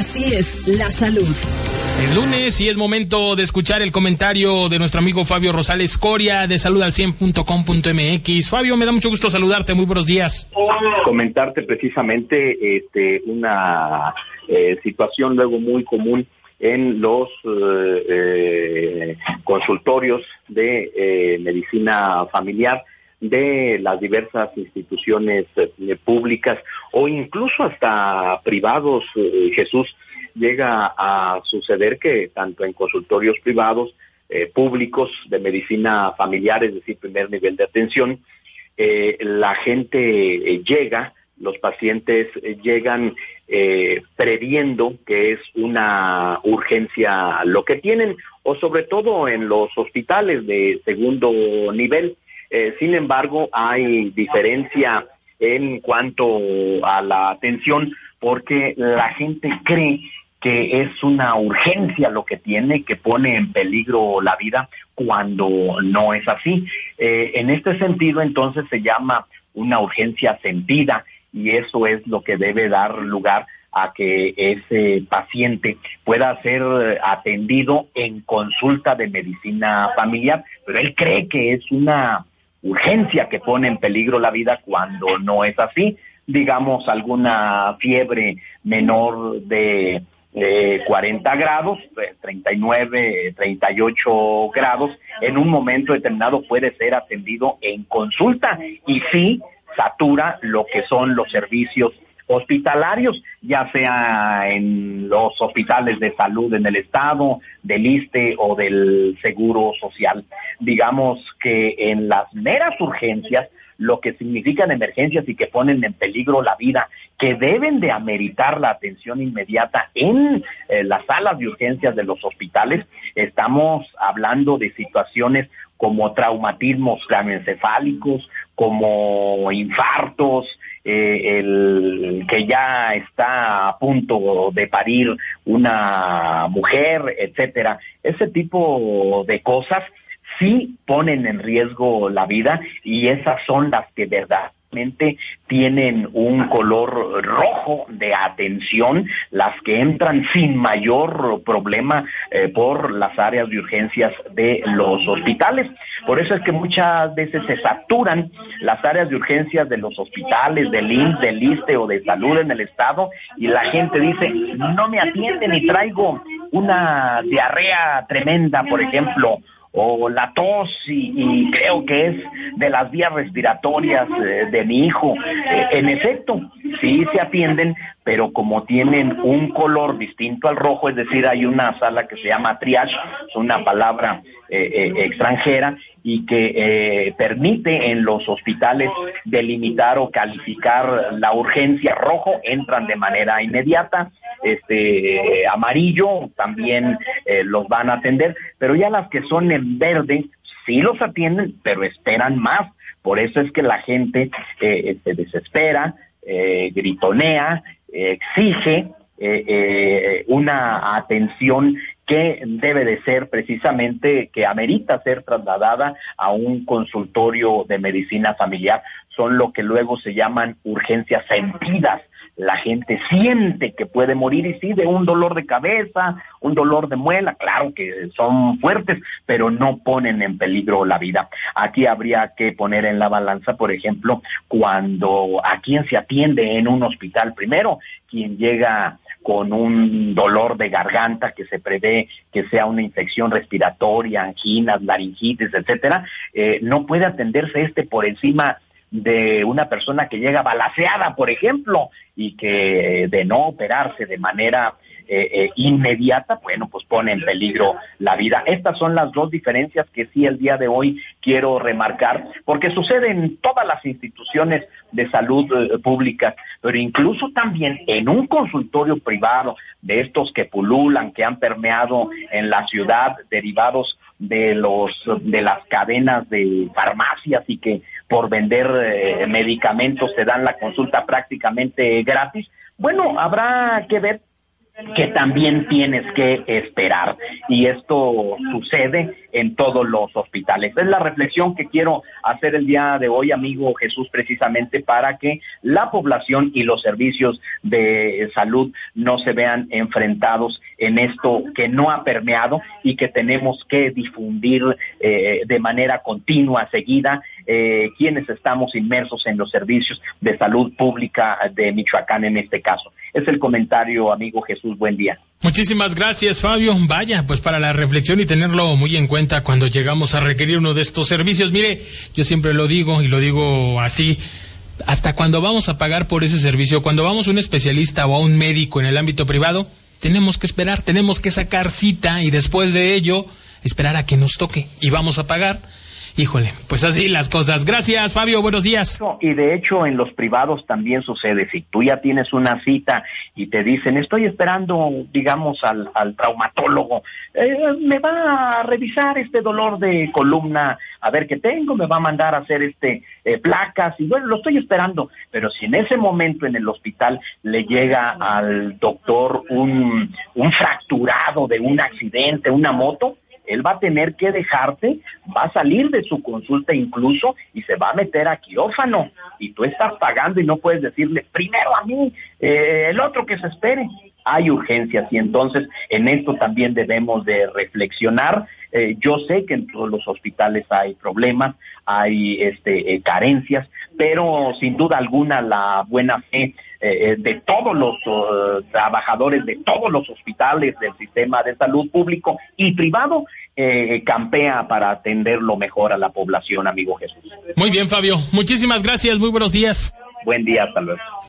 Así es la salud. Es lunes y es momento de escuchar el comentario de nuestro amigo Fabio Rosales Coria de salud al 100.com.mx. Fabio, me da mucho gusto saludarte. Muy buenos días. Comentarte precisamente este, una eh, situación luego muy común en los eh, eh, consultorios de medicina familiar de las diversas instituciones públicas o incluso hasta privados, Jesús, llega a suceder que tanto en consultorios privados, eh, públicos de medicina familiar, es decir, primer nivel de atención, eh, la gente eh, llega, los pacientes llegan previendo que es una urgencia lo que tienen, o sobre todo en los hospitales de segundo nivel. Sin embargo, hay diferencia en cuanto a la atención porque la gente cree que es una urgencia lo que tiene, que pone en peligro la vida cuando no es así. Eh, en este sentido, entonces se llama una urgencia sentida y eso es lo que debe dar lugar a que ese paciente pueda ser atendido en consulta de medicina familiar, pero él cree que es una urgencia que pone en peligro la vida cuando no es así, digamos alguna fiebre menor de eh, 40 grados, 39, 38 grados, en un momento determinado puede ser atendido en consulta y sí satura lo que son los servicios hospitalarios, ya sea en los hospitales de salud en el estado, del ISTE o del Seguro Social. Digamos que en las meras urgencias lo que significan emergencias y que ponen en peligro la vida, que deben de ameritar la atención inmediata en eh, las salas de urgencias de los hospitales. Estamos hablando de situaciones como traumatismos craneoencefálicos, como infartos, eh, el que ya está a punto de parir una mujer, etcétera. Ese tipo de cosas sí ponen en riesgo la vida y esas son las que verdaderamente tienen un color rojo de atención, las que entran sin mayor problema eh, por las áreas de urgencias de los hospitales. Por eso es que muchas veces se saturan las áreas de urgencias de los hospitales, del INS, del ISTE o de salud en el estado y la gente dice, no me atienden y traigo una diarrea tremenda, por ejemplo, o la tos y, creo que es de las vías respiratorias eh, de mi hijo. Eh, en efecto, sí se atienden, pero como tienen un color distinto al rojo, es decir, hay una sala que se llama triage, es una palabra eh, extranjera, y que permite en los hospitales delimitar o calificar la urgencia rojo, entran de manera inmediata, este amarillo también eh, los van a atender, pero ya las que son en verde sí los atienden, pero esperan más. Por eso es que la gente eh, se desespera, eh, gritonea, exige una atención que debe de ser precisamente, que amerita ser trasladada a un consultorio de medicina familiar. Son lo que luego se llaman urgencias sentidas. La gente siente que puede morir y sí de un dolor de cabeza, un dolor de muela, claro que son fuertes, pero no ponen en peligro la vida. Aquí habría que poner en la balanza, por ejemplo, cuando a quien se atiende en un hospital primero, quien llega con un dolor de garganta que se prevé que sea una infección respiratoria, anginas, laringitis, etcétera, eh, no puede atenderse este por encima de una persona que llega balaseada, por ejemplo, y que de no operarse de manera eh, eh, inmediata, bueno, pues pone en peligro la vida. Estas son las dos diferencias que sí el día de hoy quiero remarcar, porque sucede en todas las instituciones de salud eh, pública, pero incluso también en un consultorio privado de estos que pululan, que han permeado en la ciudad, derivados de los de las cadenas de farmacias y que por vender eh, medicamentos te dan la consulta prácticamente gratis. Bueno, habrá que ver que también tienes que esperar. Y esto sucede en todos los hospitales. Es la reflexión que quiero hacer el día de hoy, amigo Jesús, precisamente para que la población y los servicios de salud no se vean enfrentados en esto que no ha permeado y que tenemos que difundir eh, de manera continua, seguida, eh, quienes estamos inmersos en los servicios de salud pública de Michoacán en este caso. Es el comentario, amigo Jesús, buen día. Muchísimas gracias, Fabio. Vaya, pues para la reflexión y tenerlo muy en cuenta cuando llegamos a requerir uno de estos servicios. Mire, yo siempre lo digo y lo digo así. Hasta cuando vamos a pagar por ese servicio, cuando vamos a un especialista o a un médico en el ámbito privado, tenemos que esperar, tenemos que sacar cita y después de ello esperar a que nos toque y vamos a pagar Híjole, pues así las cosas. Gracias, Fabio, buenos días. Y de hecho en los privados también sucede. Si tú ya tienes una cita y te dicen, estoy esperando, digamos, al, traumatólogo, eh, me va a revisar este dolor de columna, a ver qué tengo, me va a mandar a hacer este eh, placas y bueno, lo estoy esperando. Pero si en ese momento en el hospital le llega al doctor un, un fracturado de un accidente, una moto, él va a tener que dejarte, va a salir de su consulta incluso y se va a meter a quirófano. Y tú estás pagando y no puedes decirle, primero a mí, eh, el otro que se espere. Hay urgencias y entonces en esto también debemos de reflexionar. Eh, yo sé que en todos los hospitales hay problemas, hay este, eh, carencias, pero sin duda alguna la buena fe eh, de todos los uh, trabajadores de todos los hospitales del sistema de salud público y privado eh, campea para atender lo mejor a la población, amigo Jesús. Muy bien, Fabio. Muchísimas gracias. Muy buenos días. Buen día, hasta luego.